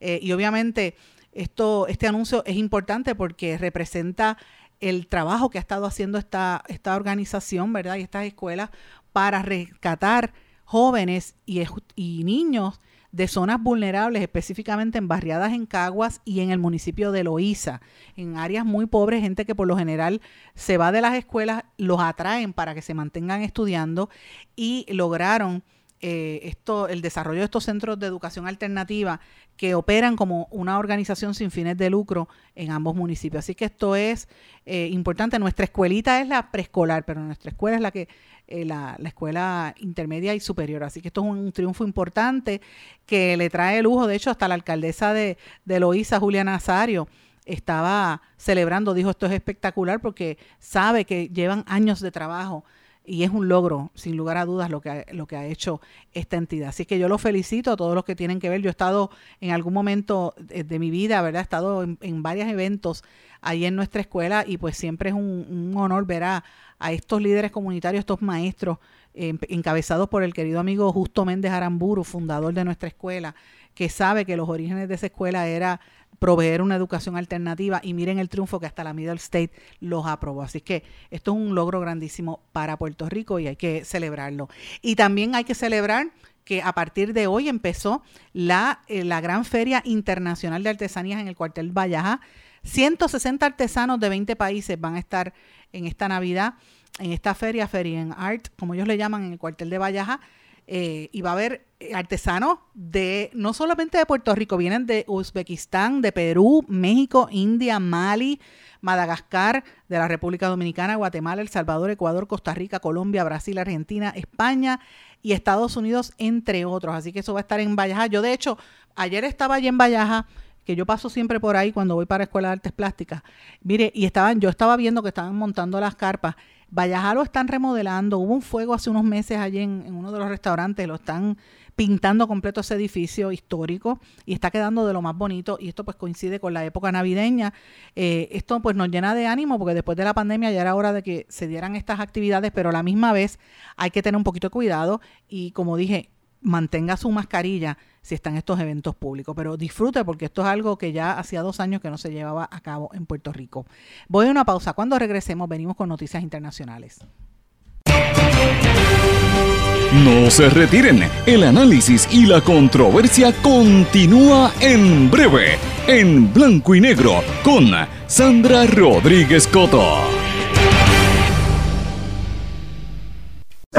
Eh, y obviamente esto, este anuncio es importante porque representa el trabajo que ha estado haciendo esta, esta organización, ¿verdad? Y estas escuelas para rescatar jóvenes y, niños de zonas vulnerables, específicamente en barriadas en Caguas y en el municipio de Loíza, en áreas muy pobres, gente que por lo general se va de las escuelas, los atraen para que se mantengan estudiando y lograron eh, esto, el desarrollo de estos centros de educación alternativa que operan como una organización sin fines de lucro en ambos municipios. Así que esto es eh, importante. Nuestra escuelita es la preescolar, pero nuestra escuela es la que eh, la, escuela intermedia y superior. Así que esto es un, triunfo importante que le trae lujo. De hecho, hasta la alcaldesa de, de Loíza, Julia Nazario, estaba celebrando, dijo esto es espectacular porque sabe que llevan años de trabajo y es un logro, sin lugar a dudas, lo que, ha, lo que ha hecho esta entidad. Así que yo lo felicito a todos los que tienen que ver. Yo he estado en algún momento de, mi vida, ¿verdad? He estado en, varios eventos ahí en nuestra escuela y pues siempre es un, honor ver a, estos líderes comunitarios, estos maestros, encabezados por el querido amigo Justo Méndez Aramburu, fundador de nuestra escuela, que sabe que los orígenes de esa escuela era proveer una educación alternativa y miren el triunfo que hasta la Middle State los aprobó. Así que esto es un logro grandísimo para Puerto Rico y hay que celebrarlo. Y también hay que celebrar que a partir de hoy empezó la, eh, la gran feria internacional de artesanías en el cuartel Vallaja. 160 artesanos de 20 países van a estar en esta Navidad, en esta feria, Feria en Art, como ellos le llaman en el cuartel de Vallaja. Eh, y va a haber artesanos de no solamente de Puerto Rico, vienen de Uzbekistán, de Perú, México, India, Mali, Madagascar, de la República Dominicana, Guatemala, El Salvador, Ecuador, Costa Rica, Colombia, Brasil, Argentina, España y Estados Unidos, entre otros. Así que eso va a estar en Vallaja. Yo, de hecho, ayer estaba allí en Vallaja que yo paso siempre por ahí cuando voy para la Escuela de Artes Plásticas. Mire, y estaban, yo estaba viendo que estaban montando las carpas Vallaja lo están remodelando. Hubo un fuego hace unos meses allí en, uno de los restaurantes. Lo están pintando completo ese edificio histórico y está quedando de lo más bonito. Y esto pues coincide con la época navideña. Eh, esto pues nos llena de ánimo porque después de la pandemia ya era hora de que se dieran estas actividades, pero a la misma vez hay que tener un poquito de cuidado y como dije, mantenga su mascarilla si están estos eventos públicos. Pero disfrute porque esto es algo que ya hacía dos años que no se llevaba a cabo en Puerto Rico. Voy a una pausa. Cuando regresemos venimos con noticias internacionales. No se retiren, el análisis y la controversia continúa en breve, en blanco y negro, con Sandra Rodríguez Coto.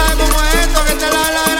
Sabes cómo es esto que te la la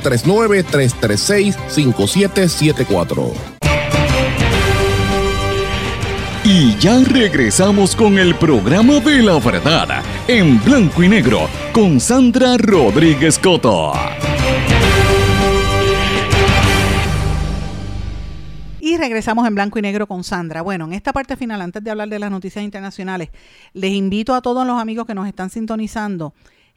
939-336-5774. Y ya regresamos con el programa de la verdad en blanco y negro con Sandra Rodríguez Coto. Y regresamos en blanco y negro con Sandra. Bueno, en esta parte final, antes de hablar de las noticias internacionales, les invito a todos los amigos que nos están sintonizando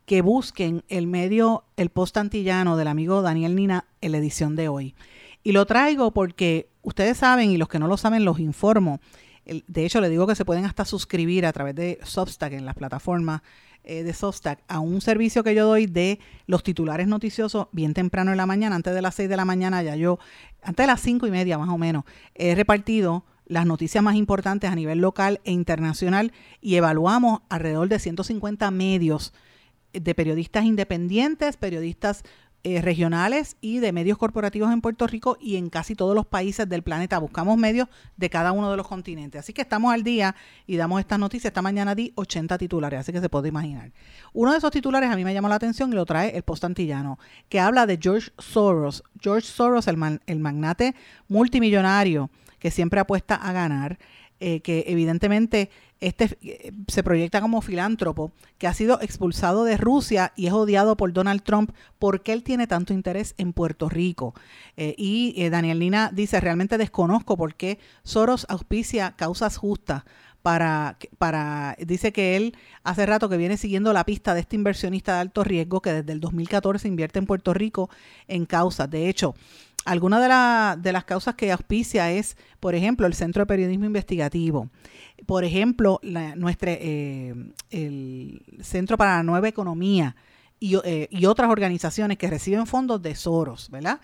que busquen el medio, el post antillano del amigo Daniel Nina en la edición de hoy. Y lo traigo porque ustedes saben, y los que no lo saben, los informo. De hecho, les digo que se pueden hasta suscribir a través de Substack en las plataformas eh, de Substack a un servicio que yo doy de los titulares noticiosos bien temprano en la mañana, antes de las 6 de la mañana, ya yo, antes de las cinco y media más o menos, he repartido las noticias más importantes a nivel local e internacional y evaluamos alrededor de 150 medios de periodistas independientes, periodistas eh, regionales y de medios corporativos en Puerto Rico y en casi todos los países del planeta. Buscamos medios de cada uno de los continentes. Así que estamos al día y damos estas noticias. Esta mañana di 80 titulares, así que se puede imaginar. Uno de esos titulares a mí me llamó la atención y lo trae el Post Antillano, que habla de George Soros. George Soros, el, man- el magnate multimillonario que siempre apuesta a ganar, eh, que evidentemente este eh, se proyecta como filántropo, que ha sido expulsado de Rusia y es odiado por Donald Trump porque él tiene tanto interés en Puerto Rico. Eh, y eh, Daniel Lina dice, realmente desconozco por qué Soros auspicia causas justas para, para, dice que él hace rato que viene siguiendo la pista de este inversionista de alto riesgo que desde el 2014 invierte en Puerto Rico en causas. De hecho, alguna de, la- de las causas que auspicia es, por ejemplo, el Centro de Periodismo Investigativo. Por ejemplo, la, nuestra, eh, el Centro para la Nueva Economía y, eh, y otras organizaciones que reciben fondos de Soros, ¿verdad?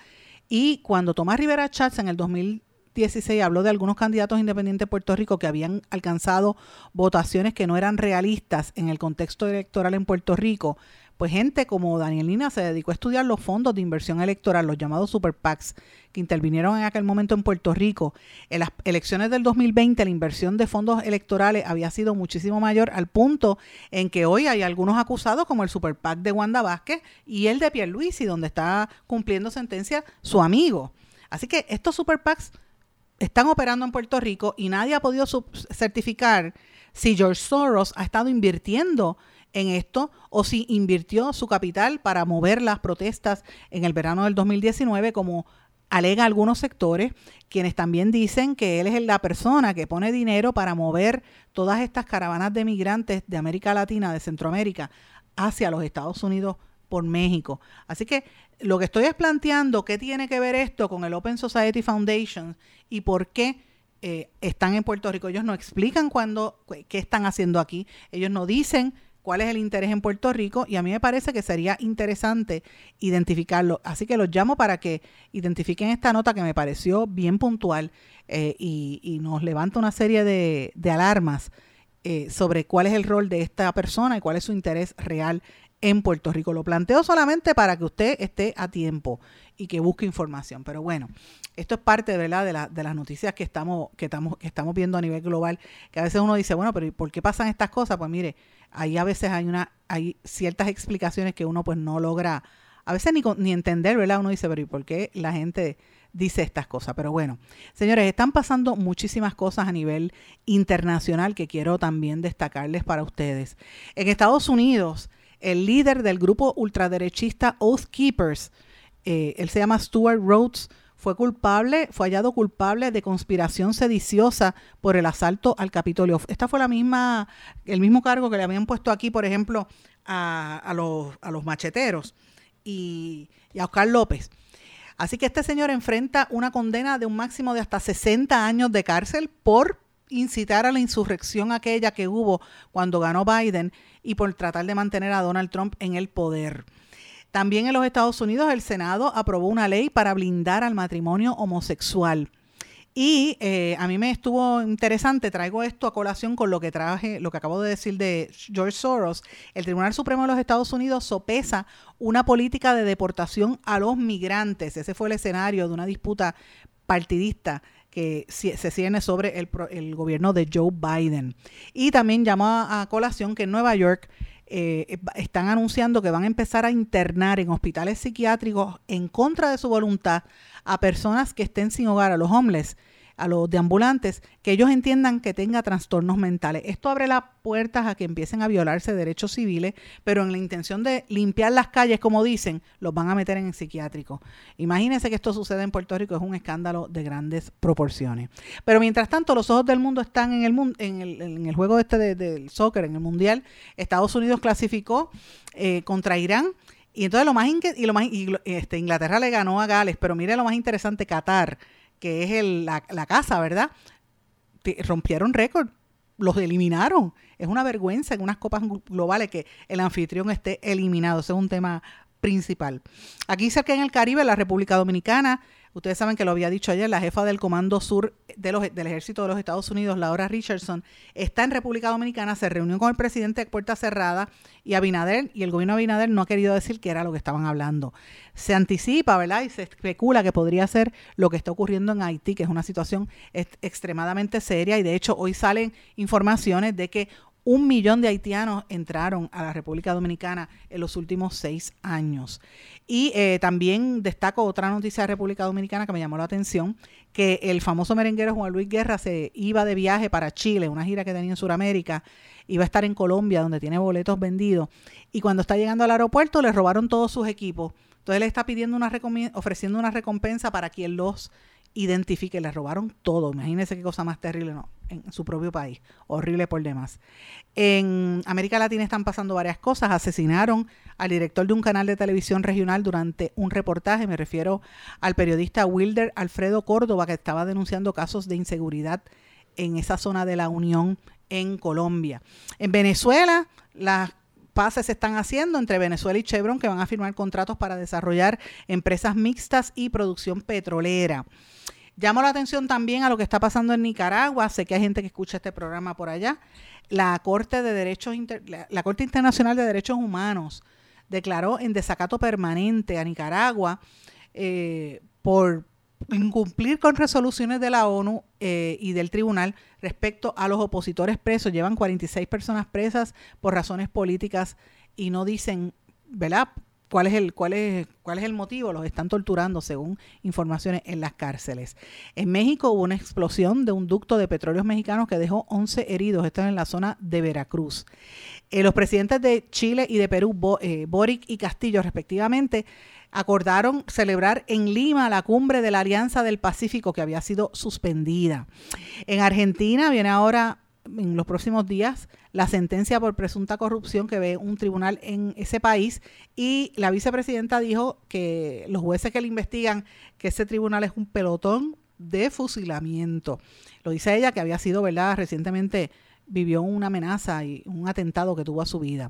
Y cuando Tomás Rivera Chats en el 2016 habló de algunos candidatos independientes de Puerto Rico que habían alcanzado votaciones que no eran realistas en el contexto electoral en Puerto Rico, pues gente como Daniel Lina se dedicó a estudiar los fondos de inversión electoral, los llamados super PACs, que intervinieron en aquel momento en Puerto Rico. En las elecciones del 2020 la inversión de fondos electorales había sido muchísimo mayor al punto en que hoy hay algunos acusados como el super PAC de Wanda Vázquez y el de Pierluisi, donde está cumpliendo sentencia su amigo. Así que estos super PACs están operando en Puerto Rico y nadie ha podido certificar si George Soros ha estado invirtiendo en esto o si invirtió su capital para mover las protestas en el verano del 2019 como alega algunos sectores, quienes también dicen que él es la persona que pone dinero para mover todas estas caravanas de migrantes de América Latina, de Centroamérica, hacia los Estados Unidos por México. Así que lo que estoy es planteando qué tiene que ver esto con el Open Society Foundation y por qué eh, están en Puerto Rico. Ellos no explican cuándo, cu- qué están haciendo aquí. Ellos no dicen cuál es el interés en Puerto Rico y a mí me parece que sería interesante identificarlo. Así que los llamo para que identifiquen esta nota que me pareció bien puntual eh, y, y nos levanta una serie de, de alarmas eh, sobre cuál es el rol de esta persona y cuál es su interés real en Puerto Rico. Lo planteo solamente para que usted esté a tiempo y que busque información. Pero bueno, esto es parte. De, la- de las noticias que estamos, que, estamos, que estamos viendo a nivel global, que a veces uno dice, bueno, pero ¿y ¿por qué pasan estas cosas? Pues mire, ahí a veces hay, una, hay ciertas explicaciones que uno pues no logra a veces ni, ni entender, ¿verdad? Uno dice, pero ¿y por qué la gente dice estas cosas? Pero bueno, señores, están pasando muchísimas cosas a nivel internacional que quiero también destacarles para ustedes. En Estados Unidos, el líder del grupo ultraderechista Oath Keepers, eh, él se llama Stuart Rhodes, fue culpable, fue hallado culpable de conspiración sediciosa por el asalto al Capitolio. Esta fue la misma, el mismo cargo que le habían puesto aquí, por ejemplo, a, los, a los macheteros y, y a Oscar López. Así que este señor enfrenta una condena de un máximo de hasta 60 años de cárcel por incitar a la insurrección aquella que hubo cuando ganó Biden y por tratar de mantener a Donald Trump en el poder. También en los Estados Unidos el Senado aprobó una ley para blindar al matrimonio homosexual. Y eh, a mí me estuvo interesante, traigo esto a colación con lo que traje, lo que acabo de decir de George Soros. El Tribunal Supremo de los Estados Unidos sopesa una política de deportación a los migrantes. Ese fue el escenario de una disputa partidista que se cierne sobre el, el gobierno de Joe Biden. Y también llamó a colación que en Nueva York eh, están anunciando que van a empezar a internar en hospitales psiquiátricos en contra de su voluntad a personas que estén sin hogar, a los homeless, a los deambulantes, que ellos entiendan que tenga trastornos mentales. Esto abre las puertas a que empiecen a violarse derechos civiles, pero en la intención de limpiar las calles, como dicen, los van a meter en el psiquiátrico. Imagínense que esto sucede en Puerto Rico, es un escándalo de grandes proporciones. Pero mientras tanto, los ojos del mundo están en el, en el, en el juego este de- del soccer, en el Mundial. Estados Unidos clasificó eh, contra Irán. Y entonces lo más, y lo más y este, Inglaterra le ganó a Gales, pero mire lo más interesante, Qatar, que es el- la, la casa, ¿verdad? Rompieron récord, los eliminaron. Es una vergüenza en unas copas globales que el anfitrión esté eliminado. Ese es un tema principal. Aquí cerca en el Caribe, la República Dominicana, ustedes saben que lo había dicho ayer, la jefa del Comando Sur de los- del Ejército de los Estados Unidos, Laura Richardson, está en República Dominicana, se reunió con el presidente de puerta cerrada y Abinader, y el gobierno de Abinader no ha querido decir qué era lo que estaban hablando. Se anticipa, ¿verdad? Y se especula que podría ser lo que está ocurriendo en Haití, que es una situación ex- extremadamente seria, y de hecho hoy salen informaciones de que un millón de haitianos entraron a la República Dominicana en los últimos seis años. Y eh, también destaco otra noticia de República Dominicana que me llamó la atención, que el famoso merenguero Juan Luis Guerra se iba de viaje para Chile, una gira que tenía en Sudamérica, iba a estar en Colombia, donde tiene boletos vendidos, y cuando está llegando al aeropuerto le robaron todos sus equipos. Entonces le está pidiendo una ofreciendo una recompensa para quien los identifique. Le robaron todo. Imagínense qué cosa más terrible, ¿no? En su propio país. Horrible por demás. En América Latina están pasando varias cosas. Asesinaron al director de un canal de televisión regional durante un reportaje. Me refiero al periodista Wilder Alfredo Córdoba, que estaba denunciando casos de inseguridad en esa zona de la Unión en Colombia. En Venezuela, las pases se están haciendo entre Venezuela y Chevron que van a firmar contratos para desarrollar empresas mixtas y producción petrolera. Llamo la atención también a lo que está pasando en Nicaragua. Sé que hay gente que escucha este programa por allá. La Corte de Derechos la Corte Internacional de Derechos Humanos declaró en desacato permanente a Nicaragua eh, por incumplir con resoluciones de la ONU eh, y del tribunal respecto a los opositores presos. Llevan 46 personas presas por razones políticas y no dicen, ¿verdad? ¿Cuál es, el, cuál, es, ¿Cuál es el motivo? Los están torturando según informaciones en las cárceles. En México hubo una explosión de un ducto de petróleos mexicanos que dejó 11 heridos. Esto es en la zona de Veracruz. Eh, los presidentes de Chile y de Perú, eh, Boric y Castillo respectivamente, acordaron celebrar en Lima la cumbre de la Alianza del Pacífico que había sido suspendida. En Argentina viene ahora en los próximos días la sentencia por presunta corrupción que ve un tribunal en ese país y la vicepresidenta dijo que los jueces que le investigan que ese tribunal es un pelotón de fusilamiento. Lo dice ella que había sido, ¿verdad? Recientemente vivió una amenaza y un atentado que tuvo a su vida.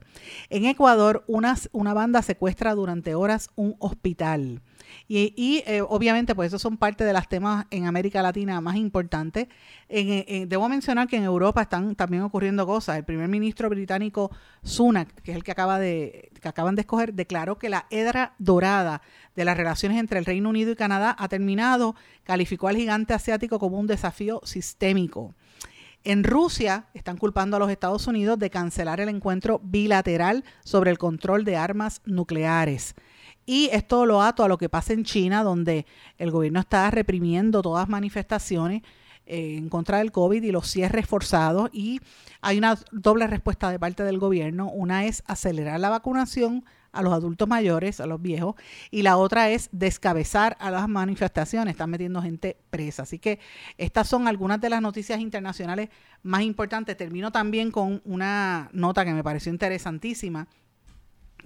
En Ecuador, una, una banda secuestra durante horas un hospital. Y, eh, obviamente, pues esos son parte de los temas en América Latina más importantes. En, en, debo mencionar que en Europa están también ocurriendo cosas. El primer ministro británico Sunak, que es el que acaba de que acaban de escoger, declaró que la edra dorada de las relaciones entre el Reino Unido y Canadá ha terminado. Calificó al gigante asiático como un desafío sistémico. En Rusia están culpando a los Estados Unidos de cancelar el encuentro bilateral sobre el control de armas nucleares. Y esto lo ato a lo que pasa en China, donde el gobierno está reprimiendo todas manifestaciones eh, en contra del COVID y los cierres forzados. Y hay una doble respuesta de parte del gobierno. Una es acelerar la vacunación a los adultos mayores, a los viejos, y la otra es descabezar a las manifestaciones, están metiendo gente presa. Así que estas son algunas de las noticias internacionales más importantes. Termino también con una nota que me pareció interesantísima.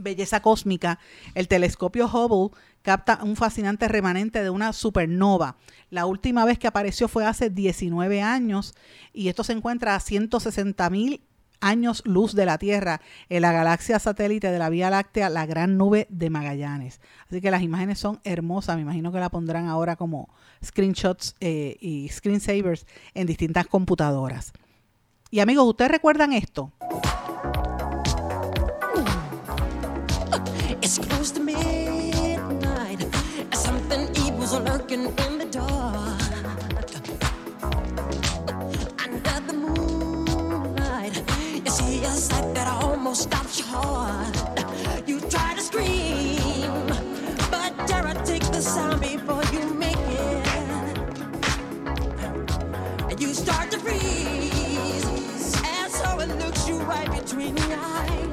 Belleza cósmica, el telescopio Hubble capta un fascinante remanente de una supernova. La última vez que apareció fue hace 19 años y esto se encuentra a 160 mil años luz de la Tierra en la galaxia satélite de la Vía Láctea, la Gran Nube de Magallanes. Así que las imágenes son hermosas, me imagino que la pondrán ahora como screenshots eh, y screensavers en distintas computadoras. Y amigos, ¿ustedes recuerdan esto? Lurking in the dark. Under the moonlight, you see a sight that almost stops your heart. You try to scream, but terror takes the sound before you make it. And you start to freeze, and so it looks you right between the eyes.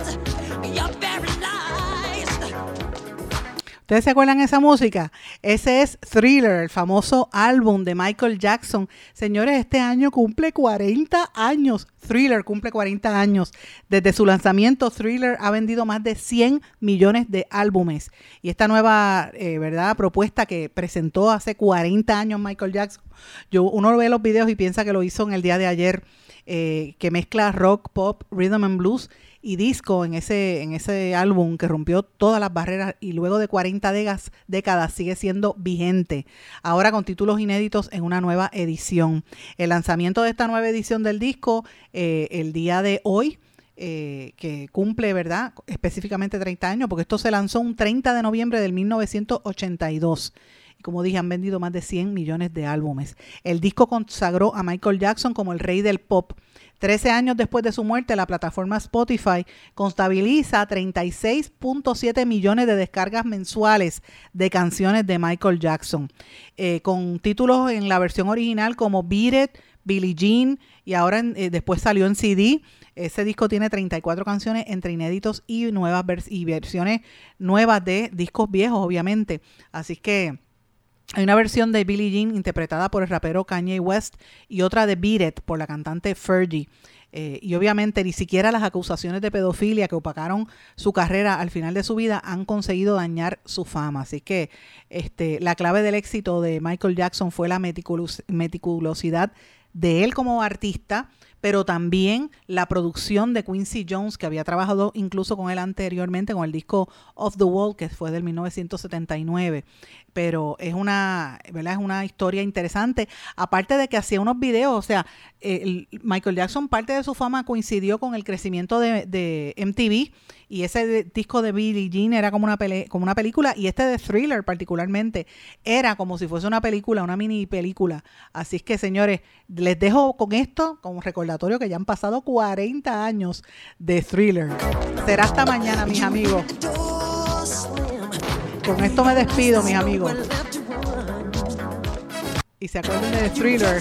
¿Ustedes se acuerdan de esa música? Ese es Thriller, el famoso álbum de Michael Jackson. Señores, este año cumple 40 años. Thriller cumple 40 años. Desde su lanzamiento, Thriller ha vendido más de 100 millones de álbumes. Y esta nueva, eh, ¿verdad?, propuesta que presentó hace 40 años Michael Jackson. Yo, uno ve los videos y piensa que lo hizo en el día de ayer, eh, que mezcla rock, pop, rhythm and blues y disco en ese, en ese álbum que rompió todas las barreras y luego de 40 décadas, sigue siendo vigente. Ahora con títulos inéditos en una nueva edición. El lanzamiento de esta nueva edición del disco eh, el día de hoy. eh, que cumple, ¿verdad? Específicamente 30 años, porque esto se lanzó un 30 de noviembre del 1982. Y como dije, han vendido más de 100 millones de álbumes. El disco consagró a Michael Jackson como el rey del pop. Trece años después de su muerte, la plataforma Spotify contabiliza 36.7 millones de descargas mensuales de canciones de Michael Jackson, eh, con títulos en la versión original como Beat It, Billie Jean y ahora eh, después salió en CD. Ese disco tiene 34 canciones entre inéditos y nuevas y versiones nuevas de discos viejos, obviamente. Así que hay una versión de Billie Jean interpretada por el rapero Kanye West y otra de Beat por la cantante Fergie. Eh, y obviamente ni siquiera las acusaciones de pedofilia que opacaron su carrera al final de su vida han conseguido dañar su fama. Así que este, la clave del éxito de Michael Jackson fue la meticulosidad de él como artista, pero también la producción de Quincy Jones, que había trabajado incluso con él anteriormente con el disco Off the Wall, que fue del 1979. Pero es una, ¿verdad? Es una historia interesante. Aparte de que hacía unos videos, o sea, el- Michael Jackson, parte de su fama coincidió con el crecimiento de, de MTV y ese disco de Billie Jean era como una, pele- como una película y este de Thriller particularmente era como si fuese una película, una mini película. Así es que señores, les dejo con esto como recordatorio que ya han pasado 40 años de Thriller. Será hasta mañana, mis amigos. Con esto me despido, mis amigos. Y se acuerdan de Thriller.